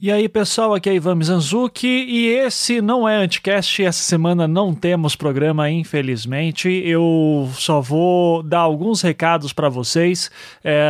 E aí, pessoal, aqui é Ivan Mizanzuki e esse não é Anticast. Essa semana não temos programa, infelizmente. Eu só vou dar alguns recados para vocês. É,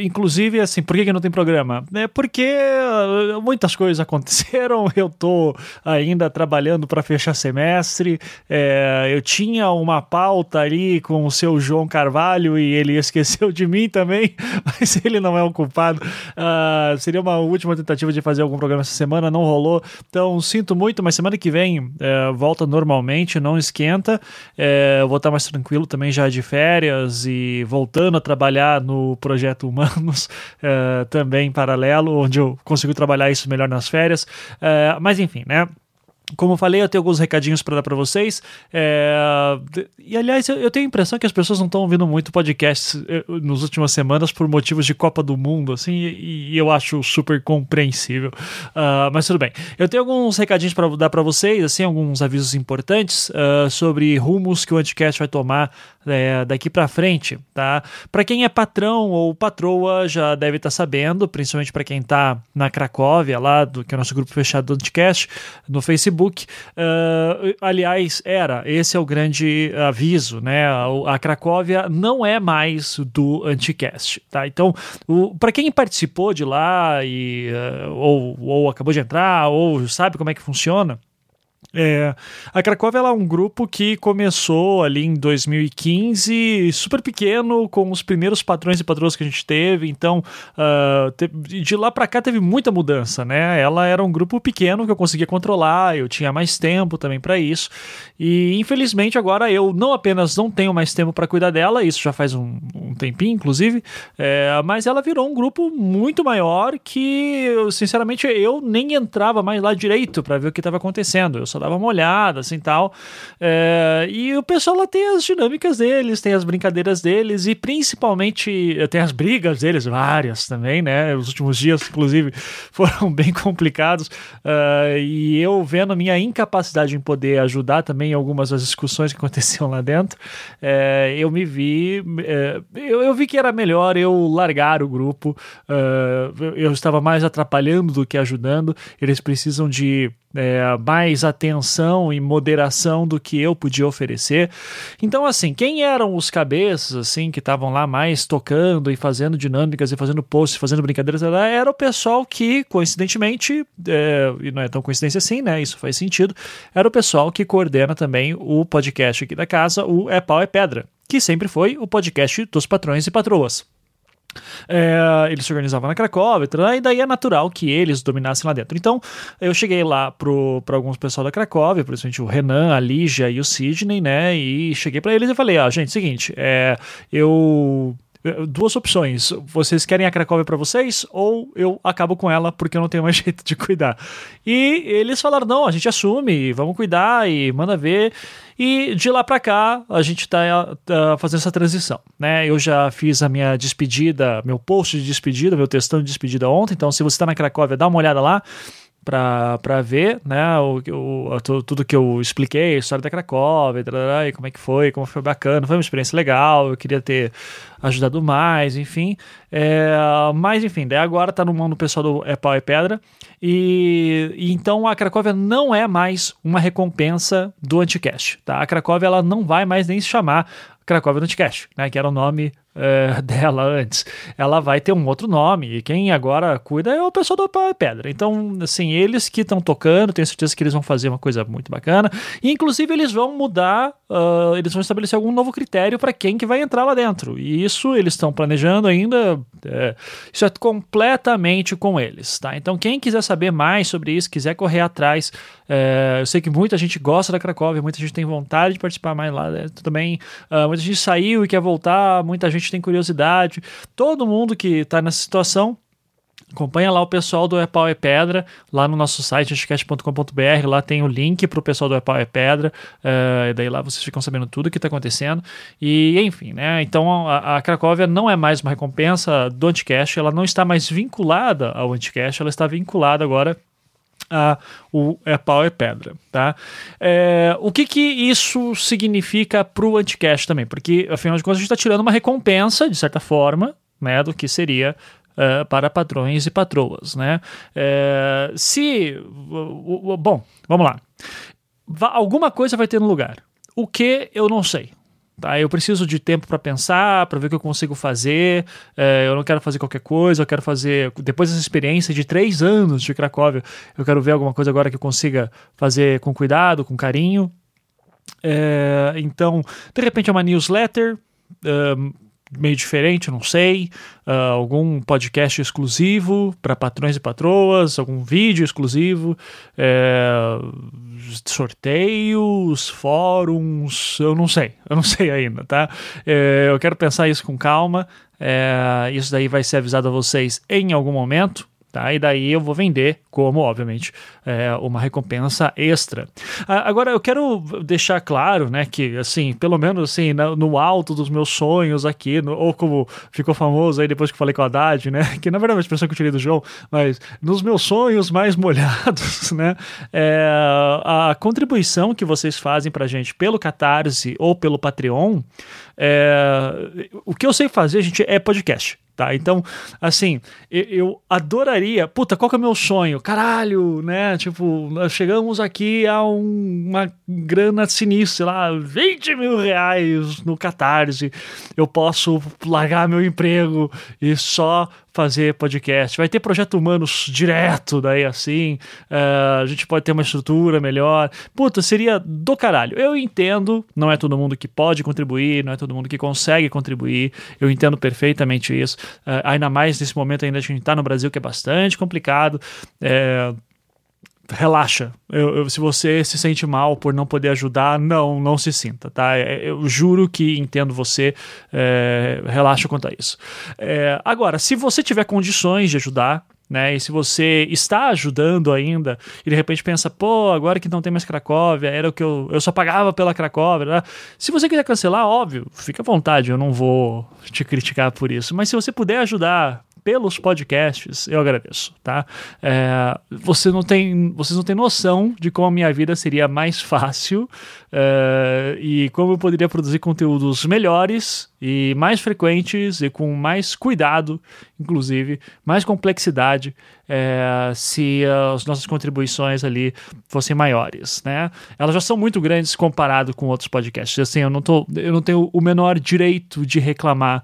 inclusive, assim, por que, que não tem programa? É porque uh, muitas coisas aconteceram. Eu tô ainda trabalhando para fechar semestre. É, eu tinha uma pauta ali com o seu João Carvalho e ele esqueceu de mim também, mas ele não é o culpado. Uh, seria uma última tentativa de fazer fazer algum programa essa semana, não rolou. Então, sinto muito, mas semana que vem é, volta normalmente, não esquenta. É, eu vou estar mais tranquilo também já de férias e voltando a trabalhar no projeto Humanos é, também em paralelo, onde eu consigo trabalhar isso melhor nas férias. É, mas enfim, né? Como eu falei, eu tenho alguns recadinhos para dar para vocês. É... E aliás, eu tenho a impressão que as pessoas não estão ouvindo muito podcast eh, nas últimas semanas por motivos de Copa do Mundo, assim, e eu acho super compreensível. Uh, mas tudo bem. Eu tenho alguns recadinhos para dar para vocês, assim, alguns avisos importantes uh, sobre rumos que o Anticast vai tomar é, daqui para frente, tá? Para quem é patrão ou patroa já deve estar tá sabendo, principalmente para quem está na Cracóvia, lá do que é o nosso grupo fechado do Anticast, no Facebook. Uh, aliás, era, esse é o grande aviso, né? A, a Cracóvia não é mais do Anticast, tá? Então, para quem participou de lá e uh, ou, ou acabou de entrar ou sabe como é que funciona, é, a Cracóvia é um grupo que começou ali em 2015, super pequeno, com os primeiros patrões e patroas que a gente teve. Então, uh, de lá para cá teve muita mudança, né? Ela era um grupo pequeno que eu conseguia controlar, eu tinha mais tempo também para isso. E infelizmente agora eu não apenas não tenho mais tempo para cuidar dela, isso já faz um, um tempinho, inclusive, é, mas ela virou um grupo muito maior que, sinceramente, eu nem entrava mais lá direito para ver o que estava acontecendo. Eu só dava uma olhada, assim tal. É, e o pessoal lá tem as dinâmicas deles, tem as brincadeiras deles e principalmente tem as brigas deles, várias também, né? Os últimos dias, inclusive, foram bem complicados. Uh, e eu vendo a minha incapacidade em poder ajudar também em algumas das discussões que aconteciam lá dentro, é, eu me vi. É, eu, eu, vi que era melhor eu largar o grupo. Uh, eu estava mais atrapalhando do que ajudando. Eles precisam de é, mais atenção e moderação do que eu podia oferecer. Então, assim, quem eram os cabeças, assim, que estavam lá mais tocando e fazendo dinâmicas e fazendo posts, fazendo brincadeiras, era o pessoal que, coincidentemente, é, e não é tão coincidência assim, né? Isso faz sentido, era o pessoal que coordena também o podcast aqui da casa, o É Pau é Pedra, que sempre foi o podcast dos patrões e patroas. É, eles se organizavam na Cracóvia, e daí é natural que eles dominassem lá dentro. Então, eu cheguei lá para alguns pessoal da Cracóvia, principalmente o Renan, a Lígia e o Sidney, né? E cheguei para eles e falei: ah, gente, seguinte, é, eu duas opções. Vocês querem a Cracóvia para vocês ou eu acabo com ela porque eu não tenho mais jeito de cuidar. E eles falaram: não, a gente assume, vamos cuidar e manda ver. E de lá para cá a gente está tá fazendo essa transição, né? Eu já fiz a minha despedida, meu post de despedida, meu textão de despedida ontem. Então, se você está na Cracóvia, dá uma olhada lá para ver né, o, o, tudo que eu expliquei, a história da Cracóvia, e como é que foi, como foi bacana, foi uma experiência legal, eu queria ter ajudado mais, enfim. É, mas enfim, daí agora tá no mão do pessoal do É Pau e Pedra. E, e, então a Cracóvia não é mais uma recompensa do Anticast. Tá? A Cracóvia ela não vai mais nem se chamar Cracóvia Anticast, né, que era o nome uh, dela antes, ela vai ter um outro nome. E quem agora cuida é o pessoal do Pau e Pedra. Então, assim, eles que estão tocando, tenho certeza que eles vão fazer uma coisa muito bacana. E, inclusive, eles vão mudar, uh, eles vão estabelecer algum novo critério para quem que vai entrar lá dentro. E isso eles estão planejando ainda. É, isso é completamente com eles, tá? Então, quem quiser saber mais sobre isso, quiser correr atrás, é, eu sei que muita gente gosta da Cracóvia, muita gente tem vontade de participar mais lá. Né? Também, uh, muita gente saiu e quer voltar, muita gente tem curiosidade. Todo mundo que está nessa situação, Acompanha lá o pessoal do Epau é Pedra, lá no nosso site, anticast.com.br, lá tem o link para o pessoal do Epau é Pedra, uh, daí lá vocês ficam sabendo tudo o que está acontecendo. E enfim, né? Então a, a, Cracóvia não é mais uma recompensa do Anticast, ela não está mais vinculada ao Anticast, ela está vinculada agora a o é pau é pedra, tá? É, o que que isso significa para o Anticast também? Porque, afinal de contas, a gente está tirando uma recompensa, de certa forma, né, do que seria uh, para patrões e patroas, né? Uh, se, bom, vamos lá. Alguma coisa vai ter no lugar. O que eu não sei. Tá, eu preciso de tempo para pensar, para ver o que eu consigo fazer. É, eu não quero fazer qualquer coisa, eu quero fazer. Depois dessa experiência de três anos de Cracóvia, eu quero ver alguma coisa agora que eu consiga fazer com cuidado, com carinho. É, então, de repente é uma newsletter. Um, meio diferente, não sei, uh, algum podcast exclusivo para patrões e patroas, algum vídeo exclusivo, é, sorteios, fóruns, eu não sei, eu não sei ainda, tá? É, eu quero pensar isso com calma, é, isso daí vai ser avisado a vocês em algum momento, tá? E daí eu vou vender como, obviamente, é, uma recompensa extra. agora, eu quero deixar claro, né, que, assim, pelo menos, assim, no, alto dos meus sonhos aqui, no, ou como ficou famoso aí depois que falei com a Haddad, né, que na verdade é uma expressão que eu tirei do João, mas nos meus sonhos mais molhados, né, é, a contribuição que vocês fazem pra gente pelo Catarse ou pelo Patreon, é, o que eu sei fazer, gente, é podcast. Tá? Então, assim, eu, eu, adoraria. Puta, qual que é o meu sonho? Caralho, né? Tipo, chegamos aqui a um, uma grana sinistra, sei lá, 20 mil reais no Catarse. Eu posso largar meu emprego e só fazer podcast. Vai ter projeto humanos direto, daí assim. Uh, a gente pode ter uma estrutura melhor. Puta, seria do caralho. Eu entendo, não é todo mundo que pode contribuir, não é todo mundo que consegue contribuir. Eu entendo perfeitamente isso. Uh, ainda mais nesse momento ainda a gente está no Brasil, que é bastante complicado. É, relaxa. Eu, eu, se você se sente mal por não poder ajudar, não, não se sinta, tá? É, eu juro que entendo você. É, relaxa quanto a isso. É, agora, se você tiver condições de ajudar, né? E se você está ajudando ainda e de repente pensa, pô, agora que não tem mais Cracóvia, era o que eu, eu só pagava pela Cracóvia. Né? Se você quiser cancelar, óbvio, fica à vontade, eu não vou te criticar por isso. Mas se você puder ajudar pelos podcasts, eu agradeço, tá? É, você não tem, vocês não têm noção de como a minha vida seria mais fácil é, e como eu poderia produzir conteúdos melhores e mais frequentes e com mais cuidado, inclusive, mais complexidade, é, se as nossas contribuições ali fossem maiores, né? Elas já são muito grandes comparado com outros podcasts. Assim, eu não, tô, eu não tenho o menor direito de reclamar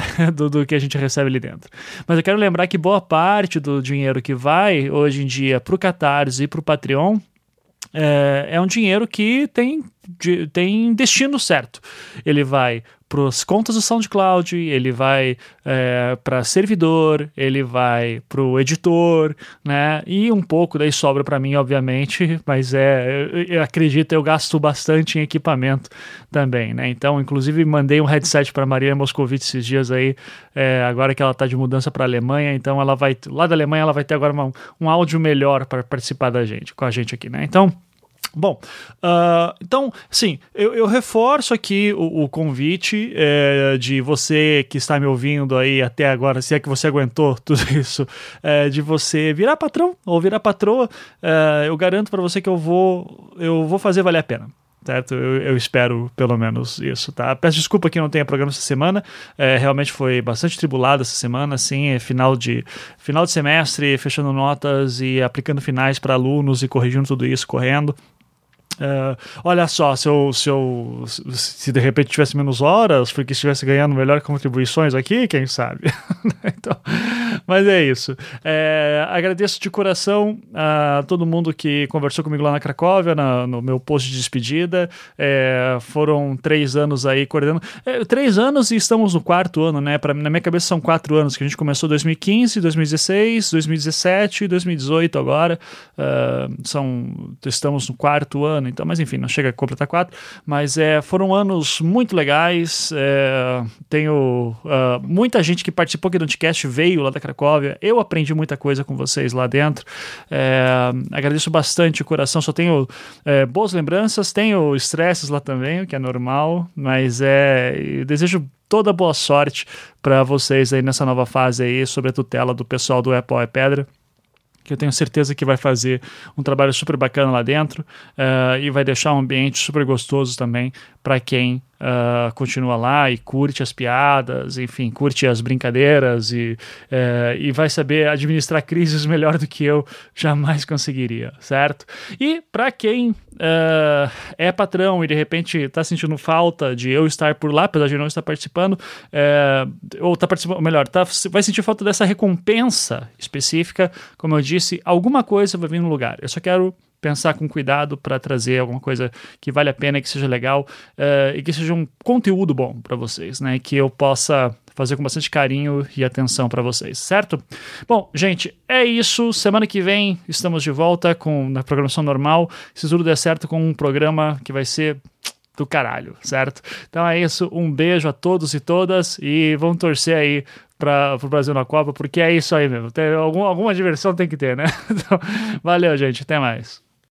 do, do, que a gente recebe ali dentro. Mas eu quero lembrar que boa parte do dinheiro que vai hoje em dia para o Catarse e para o Patreon é, é um dinheiro que tem, de, tem destino certo. Ele vai para as contas do SoundCloud, ele vai é, para servidor, ele vai para o editor, né? E um pouco daí sobra para mim, obviamente, mas é, eu, eu, acredito, eu gasto bastante em equipamento também, né? Então, inclusive, mandei um headset para Maria Moscovitz esses dias aí, é, agora que ela está de mudança para Alemanha, então ela vai, lá da Alemanha, ela vai ter agora uma, um áudio melhor para participar da gente, com a gente aqui, né? Então. Bom, uh, então, sim, eu, eu, reforço aqui o, o convite é, de você que está me ouvindo aí até agora, se é que você aguentou tudo isso, é, de você virar patrão ou virar patroa. É, eu garanto para você que eu vou, eu vou fazer valer a pena certo? Eu, eu, espero pelo menos isso, tá? Peço desculpa que não tenha programa essa semana, é, realmente foi bastante tribulado essa semana, assim, é final de, final de semestre, fechando notas e aplicando finais para alunos e corrigindo tudo isso correndo. Uh, olha só, se eu, se eu se de repente tivesse menos horas, porque estivesse ganhando melhor contribuições aqui, quem sabe? então, mas é isso. É, agradeço de coração a todo mundo que conversou comigo lá na Cracóvia, na, no meu post de despedida. É, foram três anos aí coordenando. É, três anos e estamos no quarto ano, né? Pra, na minha cabeça são quatro anos, que a gente começou 2015, 2016, 2017 e 2018 agora. Uh, são, estamos no quarto ano então, mas enfim, não chega a completar quatro. Mas é, foram anos muito legais. É, tenho uh, muita gente que participou aqui do Anticast veio lá da Cracóvia. Eu aprendi muita coisa com vocês lá dentro. É, agradeço bastante o coração. Só tenho é, boas lembranças, tenho estresses lá também, o que é normal, mas é, desejo toda boa sorte para vocês aí nessa nova fase aí, sob a tutela do pessoal do Apple é Pedra que eu tenho certeza que vai fazer um trabalho super bacana lá dentro uh, e vai deixar um ambiente super gostoso também para quem uh, continua lá e curte as piadas, enfim, curte as brincadeiras e, uh, e vai saber administrar crises melhor do que eu jamais conseguiria, certo? E para quem uh, é patrão e de repente está sentindo falta de eu estar por lá, apesar de não estar participando, uh, ou está participando, melhor, tá, vai sentir falta dessa recompensa específica, como eu disse, alguma coisa vai vir no lugar. Eu só quero pensar com cuidado para trazer alguma coisa que vale a pena, que seja legal uh, e que seja um conteúdo bom para vocês, né? Que eu possa fazer com bastante carinho e atenção para vocês, certo? Bom, gente, é isso. Semana que vem estamos de volta com na programação normal. Se tudo der certo com um programa que vai ser do caralho, certo? Então é isso. Um beijo a todos e todas e vamos torcer aí para o Brasil na Copa, porque é isso aí mesmo. Tem algum, alguma diversão tem que ter, né? Então, valeu, gente. Até mais.